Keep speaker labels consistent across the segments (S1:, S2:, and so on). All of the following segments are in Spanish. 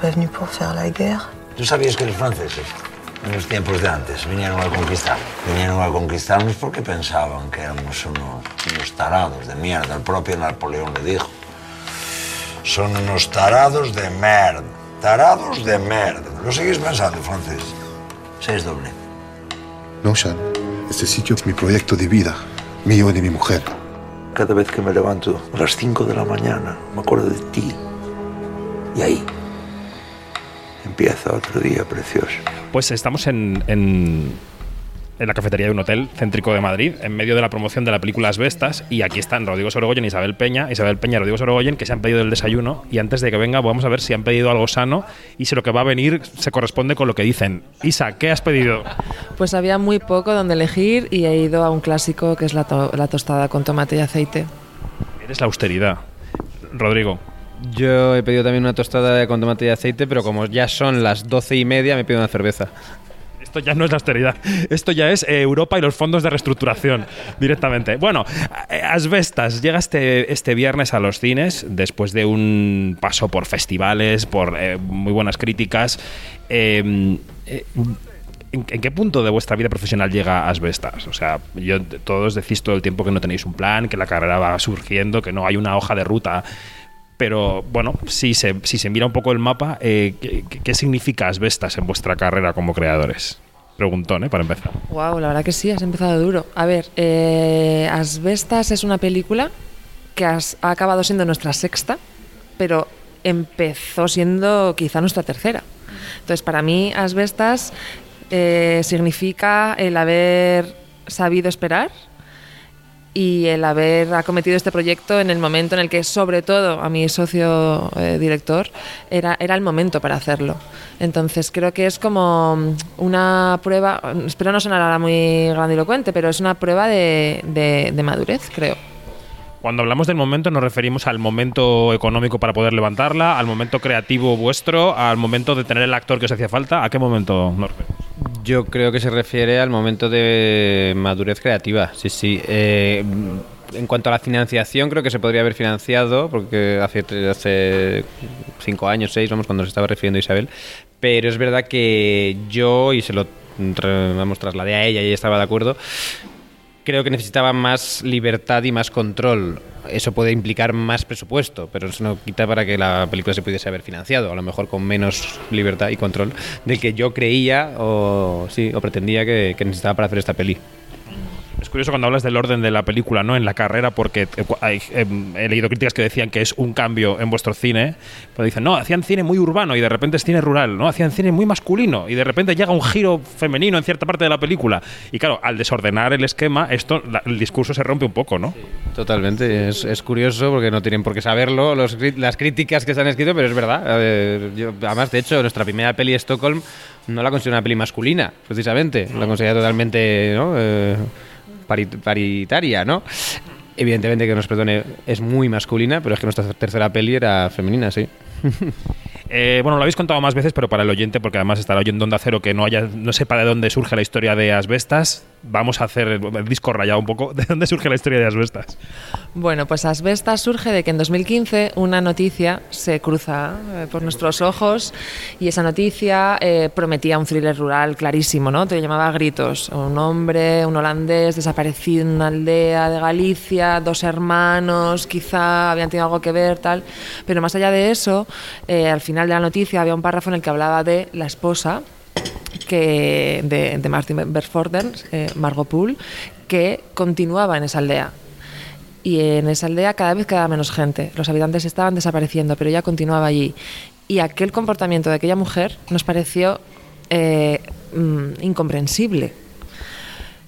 S1: pas venu pour faire la guerre.
S2: ¿Tú sabías que los franceses, en los tiempos de antes, vinieron a conquistar? Vinieron a conquistarnos porque pensaban que éramos unos, unos tarados de mierda. El propio Napoleón le dijo. Son unos tarados de merda. Tarados de merda. ¿Lo seguís pensando, francés? Seis doble.
S3: No, Sean. Este sitio es mi proyecto de vida, mío y de mi mujer.
S2: Cada vez que me levanto a las 5 de la mañana, me acuerdo de ti. Y ahí empieza otro día precioso.
S4: Pues estamos en, en, en la cafetería de un hotel céntrico de Madrid, en medio de la promoción de la película Asbestas, y aquí están Rodrigo Sorogoyen y Isabel Peña, Isabel Peña y Rodrigo Sorogoyen, que se han pedido el desayuno, y antes de que venga vamos a ver si han pedido algo sano y si lo que va a venir se corresponde con lo que dicen. Isa, ¿qué has pedido?
S5: Pues había muy poco donde elegir y he ido a un clásico que es la, to- la tostada con tomate y aceite.
S4: Eres la austeridad. Rodrigo.
S6: Yo he pedido también una tostada con tomate y aceite, pero como ya son las doce y media, me pido una cerveza.
S4: Esto ya no es la austeridad. Esto ya es eh, Europa y los fondos de reestructuración directamente. Bueno, eh, Asbestas llega este, este viernes a los cines después de un paso por festivales, por eh, muy buenas críticas. Eh, ¿En, en qué punto de vuestra vida profesional llega Asbestas? O sea, yo, todos decís todo el tiempo que no tenéis un plan, que la carrera va surgiendo, que no hay una hoja de ruta. Pero bueno, si se, si se mira un poco el mapa, eh, ¿qué, significa Asbestas en vuestra carrera como creadores? Preguntón, ¿eh? Para empezar.
S5: Wow, la verdad que sí, has empezado duro. A ver, eh, Asbestas es una película que has- ha acabado siendo nuestra sexta, pero empezó siendo quizá nuestra tercera. Entonces, para mí, Asbestas eh, significa el haber sabido esperar y el haber acometido este proyecto en el momento en el que, sobre todo a mi socio eh, director, era, era el momento para hacerlo. Entonces creo que es como una prueba, espero no sonar ahora muy grandilocuente, pero es una prueba de, de- de madurez, creo.
S4: Cuando hablamos del momento nos referimos al momento económico para poder levantarla, al momento creativo vuestro, al momento de tener el actor que os hacía falta. ¿A qué momento nos?
S6: Yo creo que se refiere al momento de madurez creativa, sí, sí. Eh, en cuanto a la financiación, creo que se podría haber financiado, porque hace, hace cinco años, seis, vamos, cuando se estaba refiriendo Isabel. Pero es verdad que yo, y se lo vamos, trasladé a ella y ella estaba de acuerdo, creo que necesitaba más libertad y más control. Eso puede implicar más presupuesto, pero eso no quita para que la película se pudiese haber financiado, a lo mejor con menos libertad y control del que yo creía o sí o pretendía que, que necesitaba para hacer esta peli.
S4: Es curioso cuando hablas del orden de la película, ¿no? En la carrera, porque eh, hay, eh, he leído críticas que decían que es un cambio en vuestro cine, pero dicen, no, hacían cine muy urbano y de repente es cine rural, ¿no? Hacían cine muy masculino y de repente llega un giro femenino en cierta parte de la película. Y claro, al desordenar el esquema, esto, la- el discurso se rompe un poco, ¿no?
S6: Totalmente, es, es curioso porque no tienen por qué saberlo los las críticas que se han escrito, pero es verdad. Eh, yo- además, de hecho, nuestra primera peli Stockholm no la considero una peli masculina, precisamente. La considero totalmente ¿no? Eh, pari- paritaria, ¿no? Evidentemente que nos perdone, es muy masculina, pero es que nuestra tercera peli era femenina, sí.
S4: Eh, bueno, lo habéis contado más veces, pero para el oyente, porque además estará oyendo Onda Cero que no haya, no sepa de dónde surge la historia de Asbestas, vamos a hacer el, disco rayado un poco. ¿De dónde surge la historia de Asbestas?
S5: Bueno, pues Asbestas surge de que en 2015 una noticia se cruza eh, por nuestros ojos y esa noticia eh, prometía un thriller rural clarísimo, ¿no? Te llamaba a gritos. Un hombre, un holandés desaparecido en una aldea de Galicia, dos hermanos, quizá habían tenido algo que ver, tal. Pero más allá de eso, eh, al final de la noticia había un párrafo en el que hablaba de la esposa que de, Martin Bersforden, eh, Margot Poole, que continuaba en esa aldea. Y en esa aldea cada vez quedaba menos gente. Los habitantes estaban desapareciendo, pero ella continuaba allí. Y aquel comportamiento de aquella mujer nos pareció eh, mm, incomprensible.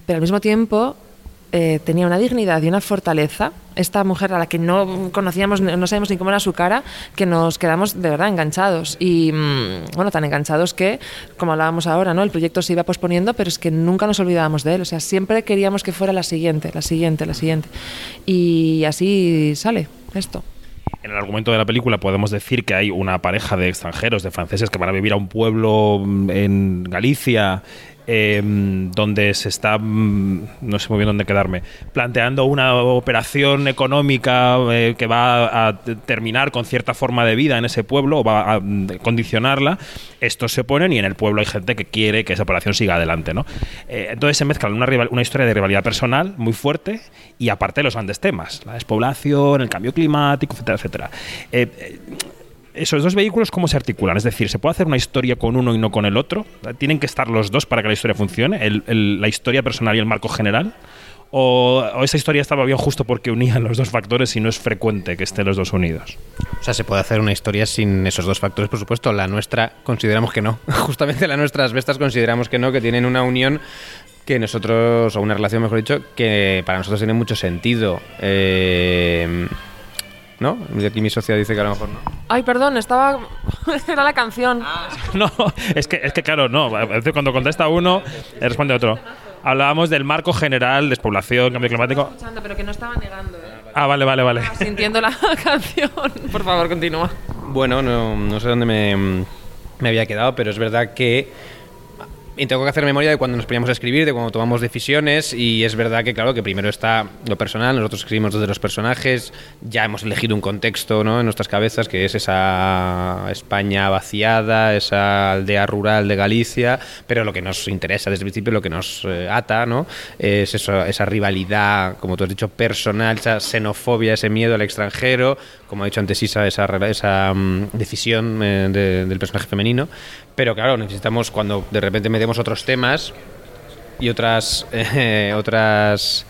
S5: Pero al mismo tiempo eh, tenía una dignidad y una fortaleza. Esta mujer a la que no conocíamos, no sabíamos ni cómo era su cara, que nos quedamos de verdad enganchados. Y mm, bueno, tan enganchados que, como hablábamos ahora, ¿no? el proyecto se iba posponiendo, pero es que nunca nos olvidábamos de él. O sea, siempre queríamos que fuera la siguiente, la siguiente, la siguiente. Y así sale esto.
S4: En el argumento de la película podemos decir que hay una pareja de extranjeros, de franceses, que van a vivir a un pueblo mm, en Galicia eh, donde se está, mm, no sé muy bien dónde quedarme, planteando una operación económica eh, que va a terminar con cierta forma de vida en ese pueblo o va a mm, condicionarla, estos se oponen y en el pueblo hay gente que quiere que esa operación siga adelante. ¿no? Eh, entonces se mezclan una, rival- una historia de rivalidad personal muy fuerte y aparte los grandes temas, la despoblación, el cambio climático, etcétera, etcétera. Esos dos vehículos, ¿cómo se articulan? Es decir, ¿se puede hacer una historia con uno y no con el otro? ¿Tienen que estar los dos para que la historia funcione? ¿El- el- ¿La historia personal y el marco general? ¿O, o esa historia estaba bien justo porque unían los dos factores y no es frecuente que estén los dos unidos?
S6: O sea, se puede hacer una historia sin esos dos factores, por supuesto. La nuestra consideramos que no. Justamente la nuestra, las bestas, consideramos que no, que tienen una unión que nosotros, o una relación, mejor dicho, que para nosotros tiene mucho sentido. Eh, ¿No? Y Aquí mi socia dice que a lo mejor no.
S5: Ay, perdón, estaba. Era la canción.
S4: No, es que, es que claro, no. a veces Cuando contesta uno, responde otro. Hablábamos del marco general, despoblación, cambio climático.
S5: Escuchando, pero que no estaba negando, ¿eh?
S4: Ah, vale, vale, vale.
S5: Estaba Sintiendo la canción. Por favor, continúa.
S6: Bueno, no, no sé dónde me, me había quedado, pero es verdad que y tengo que hacer memoria de cuando nos poníamos a escribir, de cuando tomamos decisiones, y es verdad que, claro, que primero está lo personal, nosotros escribimos desde los personajes, ya hemos elegido un contexto ¿no? en nuestras cabezas, que es esa España vaciada, esa aldea rural de Galicia, pero lo que nos interesa desde el principio, lo que nos eh, ata, ¿no? es eso, esa rivalidad, como tú has dicho, personal, esa xenofobia, ese miedo al extranjero, como ha dicho antes Isa, esa, esa mm, decisión eh, de- del personaje femenino. Pero claro, necesitamos cuando de repente metemos otros temas y otras eh, otras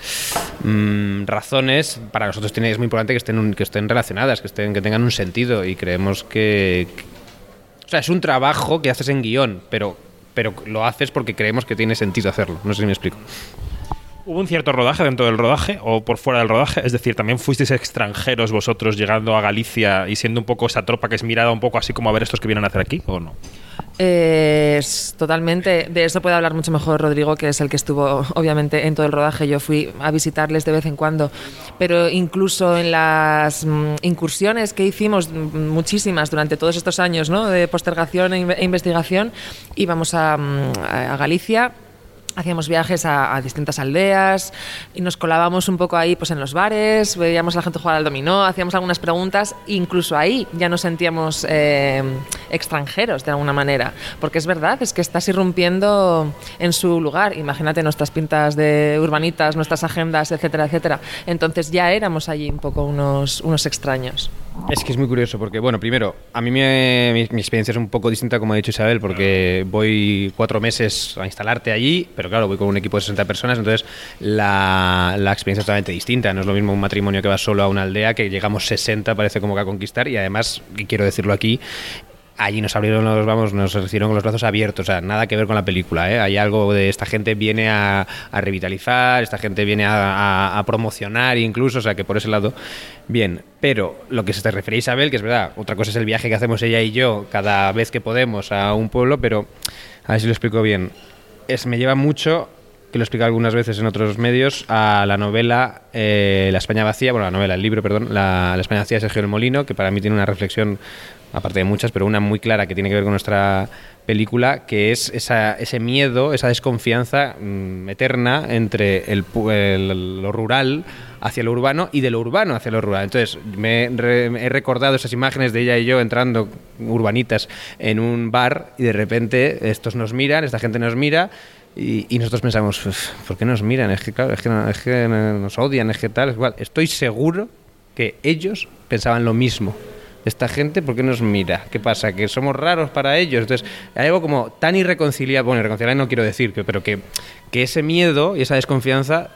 S6: mm, razones. Para nosotros tiene, es muy importante que estén un- que estén relacionadas que estén que tengan un sentido y creemos que, que- o sea es un trabajo que haces en guion pero pero lo haces porque creemos que tiene sentido hacerlo. No sé si me explico
S4: ¿Hubo un cierto rodaje dentro del rodaje o por fuera del rodaje? Es decir, ¿también fuisteis extranjeros vosotros llegando a Galicia y siendo un poco esa tropa que es mirada un poco así como a ver estos que vienen a hacer aquí o no?
S5: Eh, es totalmente. De eso puede hablar mucho mejor Rodrigo, que es el que estuvo, obviamente, en todo el rodaje. Yo fui a visitarles de vez en cuando. Pero incluso en las mm, incursiones que hicimos, mm, muchísimas durante todos estos años ¿no? de postergación e e investigación, íbamos a, mm, a Galicia. Hacíamos viajes a, distintas aldeas y nos colábamos un poco ahí pues en los bares, veíamos a la gente jugar al dominó, hacíamos algunas preguntas, incluso ahí ya nos sentíamos eh, extranjeros de alguna manera, porque es verdad, es que estás irrumpiendo en su lugar, imagínate nuestras pintas de urbanitas, nuestras agendas, etcétera, etcétera. Entonces ya éramos allí un poco unos, unos extraños.
S6: Es que es muy curioso porque, bueno, primero, a mí me- mi, experiencia es un poco distinta, como ha dicho Isabel, porque voy cuatro meses a instalarte allí, pero claro, voy con un equipo de 60 personas, entonces la, la experiencia es totalmente distinta. No es lo mismo un matrimonio que va solo a una aldea, que llegamos 60, parece como que a conquistar, y además, y quiero decirlo aquí, allí nos abrieron los vamos nos recibieron con los brazos abiertos o sea nada que ver con la película ¿eh? hay algo de esta gente viene a, revitalizar esta gente viene a, promocionar incluso o sea que por ese lado bien pero lo que se te refería Isabel que es verdad otra cosa es el viaje que hacemos ella y yo cada vez que podemos a un pueblo pero a ver si lo explico bien es me lleva mucho que lo he explicado algunas veces en otros medios, a la novela eh, La España vacía, bueno, la novela, el libro, perdón, la, España vacía de Sergio del Molino, que para mí tiene una reflexión, aparte de muchas, pero una muy clara que tiene que ver con nuestra película, que es esa, ese miedo, esa desconfianza mm, eterna entre el, el- lo rural hacia lo urbano y de lo urbano hacia lo rural. Entonces, me, re- me he recordado esas imágenes de ella y yo entrando urbanitas en un bar y de repente estos nos miran, esta gente nos mira y, y nosotros pensamos, "Uf, ¿por qué nos miran? Es que, claro, es que, es que nos odian, es que tal, es igual. Estoy seguro que ellos pensaban lo mismo. Esta gente, ¿por qué nos mira? ¿Qué pasa? ¿Que somos raros para ellos? Entonces, hay algo como tan irreconciliable, bueno, irreconciliable no quiero decir, pero que, ese miedo y esa desconfianza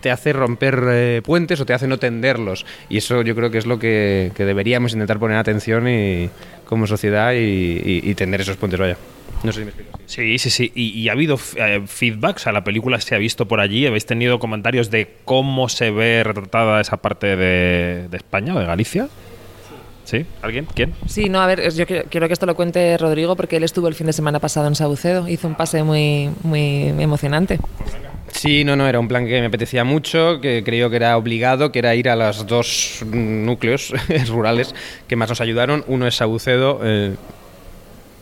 S6: te hace romper eh, puentes o te hace no tenderlos. Y eso yo creo que es lo que, deberíamos intentar poner atención y, como sociedad y, tender esos puentes, vaya. No sé si me explico.
S4: Sí, sí, sí. Y, ha habido eh, feedback, o sea, la película se ha visto por allí. ¿Habéis tenido comentarios de cómo se ve retratada esa parte de España o de Galicia? ¿Sí? ¿Alguien? ¿Quién?
S5: Sí, no, a ver, yo quiero, quiero que esto lo cuente Rodrigo porque él estuvo el fin de semana pasado en Saucedo, hizo un pase muy, muy emocionante.
S6: Sí, no, no, era un plan que me apetecía mucho, que creo que era obligado, que era ir a los dos núcleos rurales que más nos ayudaron. Uno es Saucedo, eh,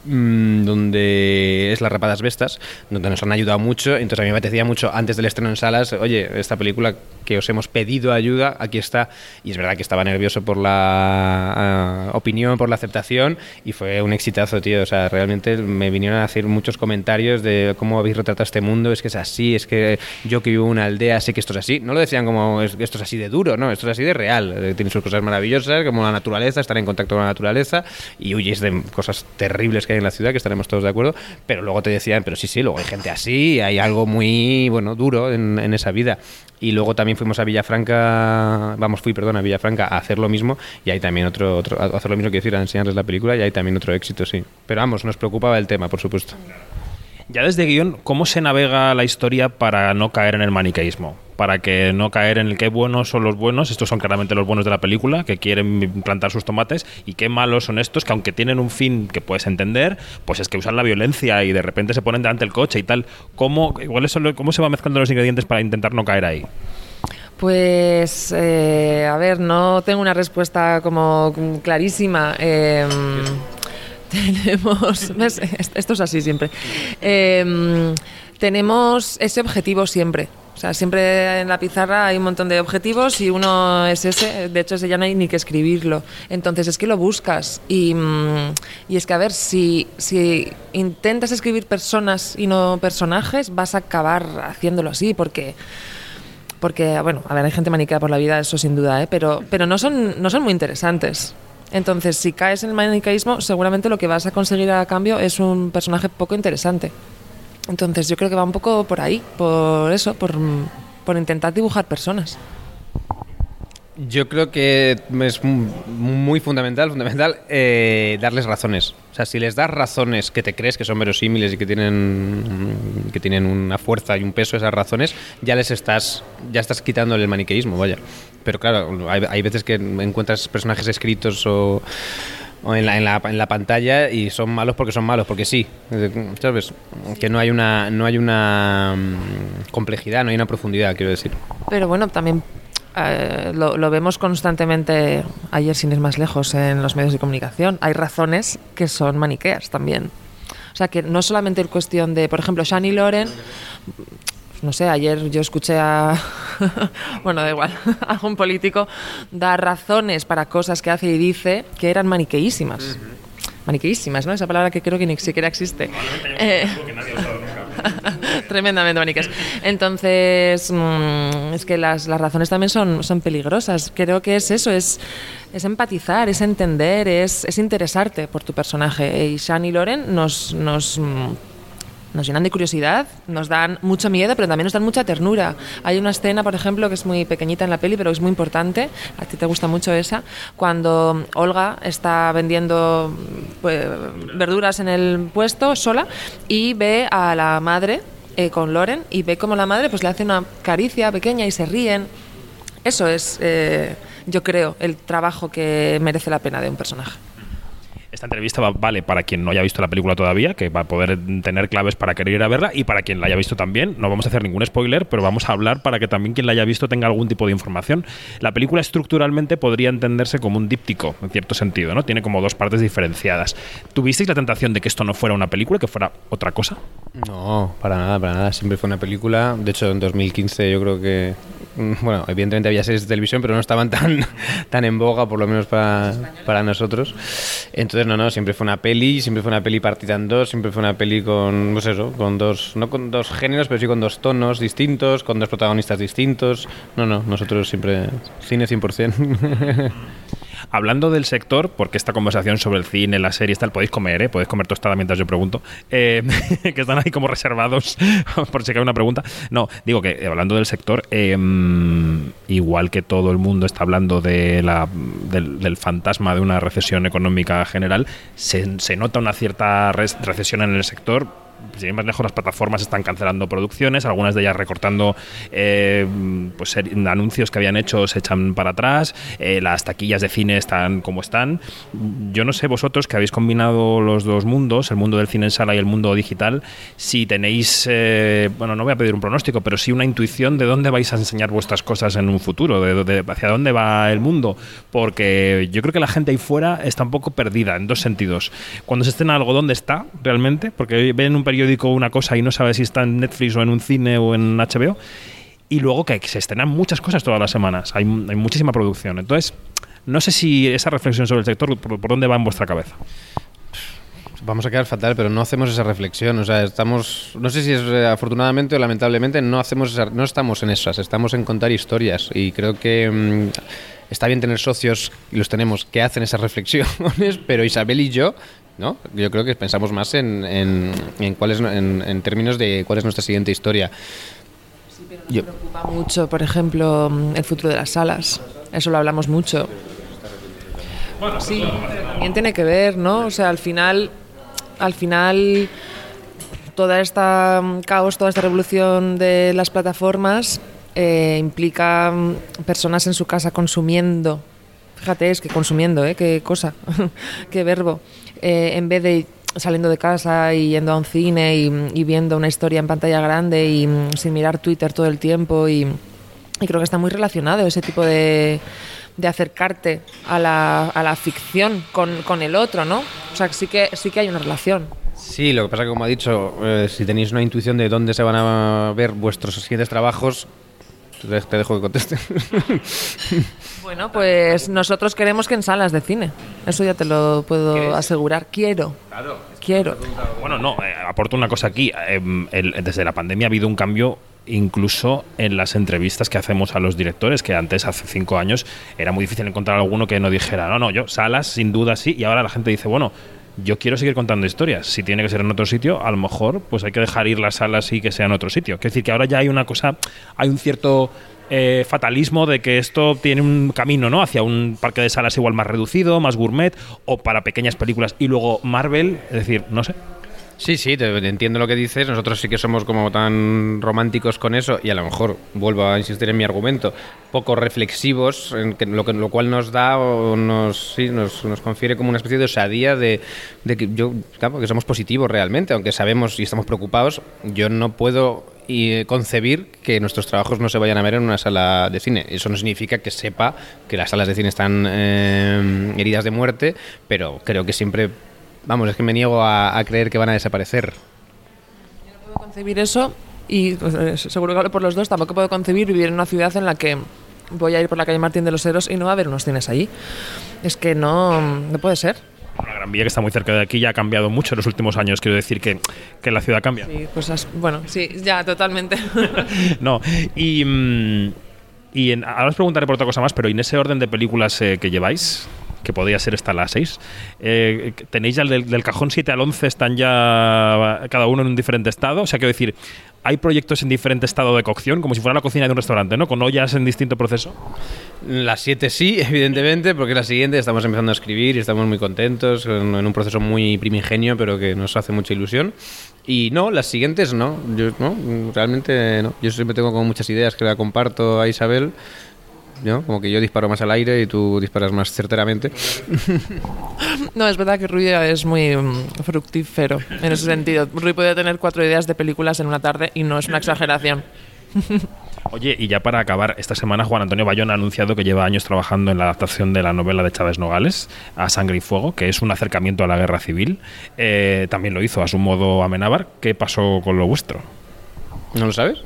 S6: mm, donde es Las Rapadas Vestas, donde nos han ayudado mucho. Entonces a mí me apetecía mucho antes del estreno en salas, oye, esta película que os hemos pedido ayuda, aquí está. Y es verdad que estaba nervioso por la ah, opinión, por la aceptación, y fue un exitazo, tío. O sea, realmente me vinieron a hacer muchos comentarios de cómo habéis retratado este mundo, es que es así, es que yo que vivo en una aldea sé que esto es así. No lo decían como esto es así de duro, no, esto es así de real. Eh, Tiene sus cosas maravillosas, como la naturaleza, estar en contacto con la naturaleza, y huyes de cosas terribles que hay en la ciudad, que estaremos todos de acuerdo, pero luego te decían, pero sí, sí, luego hay gente así, hay algo muy, bueno, duro en, en esa vida. Y luego fuimos a Villafranca, vamos, fui, perdón, a Villafranca a hacer lo mismo y hay también otro, otro a hacer lo mismo que decir, a enseñarles la película y hay también otro éxito, sí. Pero vamos, nos preocupaba el tema, por supuesto.
S4: Ya desde guion, ¿cómo se navega la historia para no caer en el maniqueísmo? Para que no caer en el qué buenos son los buenos, estos son claramente los buenos de la película, que quieren plantar sus tomates, y qué malos son estos, que aunque tienen un fin que puedes entender, pues es que usan la violencia y de repente se ponen delante del coche y tal. ¿Cómo, igual eso, cómo se van mezclando los ingredientes para intentar no caer ahí?
S5: Pues, eh, a ver, no tengo una respuesta como clarísima. Eh, tenemos. Esto es así siempre. Eh, tenemos ese objetivo siempre. O sea, siempre en la pizarra hay un montón de objetivos y uno es ese. De hecho, ese ya no hay ni que escribirlo. Entonces, es que lo buscas. Y, mm, y es que, a ver, si, si intentas escribir personas y no personajes, vas a acabar haciéndolo así, porque porque, bueno, a ver, hay gente maniquea por la vida, eso sin duda, ¿eh? pero, pero no, son, no son muy interesantes. Entonces, si caes en el maniqueísmo, seguramente lo que vas a conseguir a cambio es un personaje poco interesante. Entonces, yo creo que va un poco por ahí, por eso, por, por intentar dibujar personas.
S6: Yo creo que es mu- muy fundamental, fundamental eh, darles razones. O sea, si les das razones que te crees que son verosímiles y que tienen que tienen una fuerza y un peso esas razones, ya les estás ya estás quitándole el maniqueísmo, vaya. Pero claro, hay, hay veces que encuentras personajes escritos o o en la, en, la, en la pantalla y son malos porque son malos, porque sí, ¿sabes? Que no hay una no hay una mm, complejidad, no hay una profundidad, quiero decir.
S5: Pero bueno, también eh, lo, lo vemos constantemente, ayer sin ir más lejos, en los medios de comunicación. Hay razones que son maniqueas también. O sea, que no solamente es cuestión de, por ejemplo, Shani Loren, no sé, ayer yo escuché a, bueno, da igual, a un político dar razones para cosas que hace y dice que eran maniqueísimas. Maniqueísimas, ¿no? Esa palabra que creo que ni siquiera existe. Eh, Tremendamente maniqueas. Entonces, mm, es que las, las razones también son, son peligrosas. Creo que es eso, es, es empatizar, es entender, es, es interesarte por tu personaje. Y Shani Loren nos, nos, mm, nos llenan de curiosidad, nos dan mucho miedo, pero también nos dan mucha ternura. Hay una escena, por ejemplo, que es muy pequeñita en la peli, pero es muy importante, a ti te gusta mucho esa, cuando Olga está vendiendo pues, verduras en el puesto sola y ve a la madre eh, con Loren y ve como la madre pues le hace una caricia pequeña y se ríen. Eso es, eh, yo creo, el trabajo que merece la pena de un personaje.
S4: Esta entrevista va- vale para quien no haya visto la película todavía, que va a poder tener claves para querer ir a verla, y para quien la haya visto también. No vamos a hacer ningún spoiler, pero vamos a hablar para que también quien la haya visto tenga algún tipo de información. La película estructuralmente podría entenderse como un díptico, en cierto sentido, ¿no? Tiene como dos partes diferenciadas. ¿Tuvisteis la tentación de que esto no fuera una película, que fuera otra cosa?
S6: No, para nada, para nada. Siempre fue una película. De hecho, en 2015 yo creo que. Mm, Bueno, evidentemente había series de televisión, pero no estaban tan, tan en boga, por lo menos para, para nosotros. Entonces, no, no, siempre fue una peli, siempre fue una peli partida en dos, siempre fue una peli con, pues eso, con dos, no con dos géneros, pero sí con dos tonos distintos, con dos protagonistas distintos. No, no, nosotros siempre cine 100%.
S4: Hablando del sector, porque esta conversación sobre el cine, las series, tal, podéis comer, ¿eh? Podéis comer tostada mientras yo pregunto. eh, que están ahí como reservados por si cae una pregunta. No, digo que eh, hablando del sector, eh, igual que todo el mundo está hablando de la, del, del fantasma de una recesión económica general, se, se nota una cierta recesión en el sector sin ir más lejos, las plataformas están cancelando producciones, algunas de ellas recortando eh, pues, anuncios que habían hecho se echan para atrás, eh, las taquillas de cine están como están. Yo no sé vosotros que habéis combinado los dos mundos, el mundo del cine en sala y el mundo digital, si tenéis, eh, bueno, no voy a pedir un pronóstico, pero sí una intuición de dónde vais a enseñar vuestras cosas en un futuro, de, de- hacia dónde va el mundo, porque yo creo que la gente ahí fuera está un poco perdida en dos sentidos. Cuando se estrena algo, ¿dónde está realmente? Porque ven en un periódico una cosa y no sabe si está en Netflix o en un cine o en HBO. Y luego que se estrenan muchas cosas todas las semanas, hay, hay muchísima producción. Entonces, no sé si esa reflexión sobre el sector, por, por dónde va en vuestra cabeza.
S6: Vamos a quedar fatal, pero no hacemos esa reflexión. O sea, estamos, no sé si es eh, afortunadamente o lamentablemente, no hacemos esa- no estamos en esas, estamos en contar historias. Y creo que mm, está bien tener socios, y los tenemos, que hacen esas reflexiones, pero Isabel y yo, ¿no? Yo creo que pensamos más en, en, en cuál es- en, en términos de cuál es nuestra siguiente historia. Yo-
S5: Me preocupa mucho, por ejemplo, mm, el futuro de las salas. Eso lo hablamos mucho. Sí, pero también tiene que ver, ¿no? O sea, al final, al final, toda esta mm, caos, toda esta revolución de las plataformas eh, implica mm, personas en su casa consumiendo. Fíjate, es que consumiendo, ¿eh? Qué cosa, qué verbo. Eh, en vez de saliendo de casa y yendo a un cine y, viendo una historia en pantalla grande y mm, sin mirar Twitter todo el tiempo y, creo que está muy relacionado ese tipo de, de acercarte a la, a la ficción con, con el otro, ¿no? O sea, sí que, sí que hay una relación.
S6: Sí, lo que pasa que como ha dicho, eh, si tenéis una intuición de dónde se van a ver vuestros siguientes trabajos, te dejo que conteste.
S5: Bueno, pues nosotros queremos que en salas de cine. Eso ya te lo puedo asegurar. Quiero. Quiero.
S4: Bueno, no, eh, aporto una cosa aquí. Eh, el- desde la pandemia ha habido un cambio incluso en las entrevistas que hacemos a los directores, que antes, hace cinco años, era muy difícil encontrar alguno que no dijera, no, no, yo, salas, sin duda sí, y ahora la gente dice, bueno, yo quiero seguir contando historias, si tiene que ser en otro sitio, a lo mejor pues hay que dejar ir las salas y que sea en otro sitio. Quiero decir que ahora ya hay una cosa, hay un cierto eh, fatalismo de que esto tiene un camino, ¿no? Hacia un parque de salas igual más reducido, más gourmet, o para pequeñas películas, y luego Marvel, es decir, no sé.
S6: Sí, sí, entiendo lo que dices. Nosotros sí que somos como tan románticos con eso y a lo mejor, vuelvo a insistir en mi argumento, poco reflexivos, en que, lo, que, lo cual nos da o nos, sí, nos, confiere como una especie de osadía de, que yo, claro, que somos positivos realmente, aunque sabemos y estamos preocupados, yo no puedo y concebir que nuestros trabajos no se vayan a ver en una sala de cine. Eso no significa que sepa que las salas de cine están eh, heridas de muerte, pero creo que siempre, vamos, es que me niego a, a creer que van a desaparecer.
S5: puedo concebir eso y pues, eh, seguro que hablo por los dos. Tampoco puedo concebir vivir en una ciudad en la que voy a ir por la calle Martín de los Heros y no va a haber unos cines allí. Es que no, no puede ser.
S4: La Gran Vía, que está muy cerca de aquí, ya ha cambiado mucho en los últimos años. Quiero decir que, que la ciudad cambia.
S5: Sí, pues as- bueno, sí, ya, totalmente.
S4: no, y, mm, y en- ahora os preguntaré por otra cosa más, pero en ese orden de películas eh, que lleváis, que podría ser hasta las 6, ¿tenéis ya el del, del cajón 7 al 11, están ya cada uno en un diferente estado? O sea, quiero decir, ¿hay proyectos en diferente estado de cocción, como si fuera la cocina de un restaurante, ¿no? Con ollas en distinto proceso.
S6: Las siete sí, evidentemente, porque la siguiente estamos empezando a escribir y estamos muy contentos, en, en un proceso muy primigenio, pero que nos hace mucha ilusión. Y no, las siguientes no, yo no, realmente no. Yo siempre tengo como muchas ideas que la comparto a Isabel, ¿no? Como que yo disparo más al aire y tú disparas más certeramente.
S5: No, es verdad que Rui es muy mm, fructífero en ese sentido. Rui puede tener cuatro ideas de películas en una tarde y no es una exageración.
S4: Oye, y ya para acabar, esta semana Juan Antonio Bayón ha anunciado que lleva años trabajando en la adaptación de la novela de Chávez Nogales, A Sangre y Fuego, que es un acercamiento a la guerra civil. Eh, también lo hizo a su modo Amenábar. ¿Qué pasó con lo vuestro?
S6: ¿No lo sabes?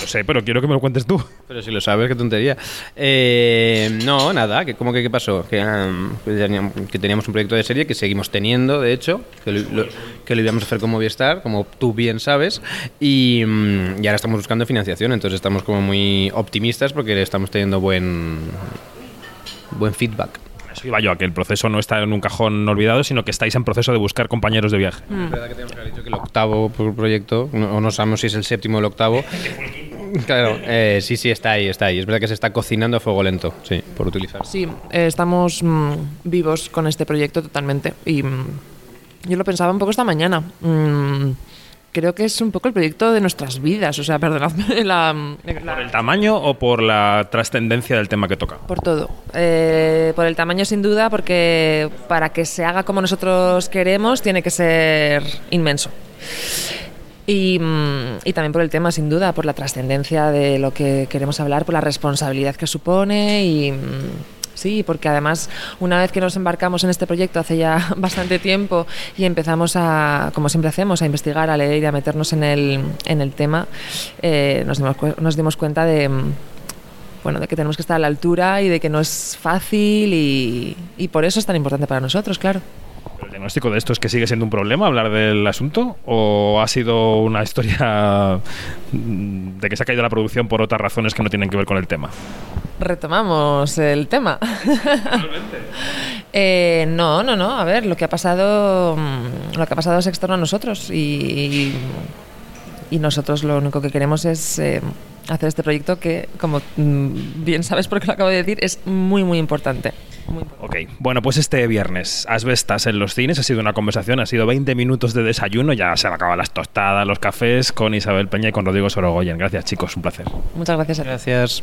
S4: No sé, pero quiero que me lo cuentes tú.
S6: Pero si lo sabes, qué tontería. Eh, no, nada, que, ¿cómo que qué pasó? Que, um, que teníamos, un proyecto de serie que seguimos teniendo, de hecho, que lo, lo- que lo íbamos a hacer con Movistar, como tú bien sabes, y, mm, y ahora estamos buscando financiación, entonces estamos como muy optimistas porque estamos teniendo buen, buen feedback.
S4: Eso iba yo, a que el proceso no está en un cajón olvidado, sino que estáis en proceso de buscar compañeros de viaje.
S6: Es verdad que tenemos que haber dicho que el octavo pro- proyecto, no- o no sabemos si es el séptimo o el octavo. Claro, eh, sí, sí, está ahí, está ahí. Es verdad que se está cocinando a fuego lento, sí, por utilizar.
S5: Sí, eh, estamos mm, vivos con este proyecto totalmente. Y mm, yo lo pensaba un poco esta mañana. Mm, creo que es un poco el proyecto de nuestras vidas. O sea, perdonadme la,
S4: ¿Por el tamaño o por la trascendencia del tema que toca?
S5: Por todo. Eh, por el tamaño, sin duda, porque para que se haga como nosotros queremos, tiene que ser inmenso. Y, mm, y, también por el tema, sin duda, por la trascendencia de lo que queremos hablar, por la responsabilidad que supone y mm, Sí, porque además una vez que nos embarcamos en este proyecto hace ya bastante tiempo y empezamos a, como siempre hacemos, a investigar, a leer y a meternos en el, en el tema, eh, nos, dimos, nos dimos cuenta de, bueno, de que tenemos que estar a la altura y de que no es fácil y por eso es tan importante para nosotros, claro.
S4: ¿El diagnóstico de esto es que sigue siendo un problema hablar del asunto? ¿O ha sido una historia de que se ha caído la producción por otras razones que no tienen que ver con el tema?
S5: Retomamos el tema. eh, no, no, no. A ver, lo que ha pasado, mm, lo que ha pasado es externo a nosotros y, y nosotros lo único que queremos es eh, hacer este proyecto que, como mm, bien sabes porque lo acabo de decir, es muy, muy importante. Muy
S4: importante. Ok, bueno, pues este viernes, Asbestas en los cines, ha sido una conversación, ha sido 20 minutos de desayuno, ya se han acabado las tostadas, los cafés con Isabel Peña y con Rodrigo Sorogoyen. Gracias chicos, un placer.
S5: Muchas gracias.
S6: Gracias.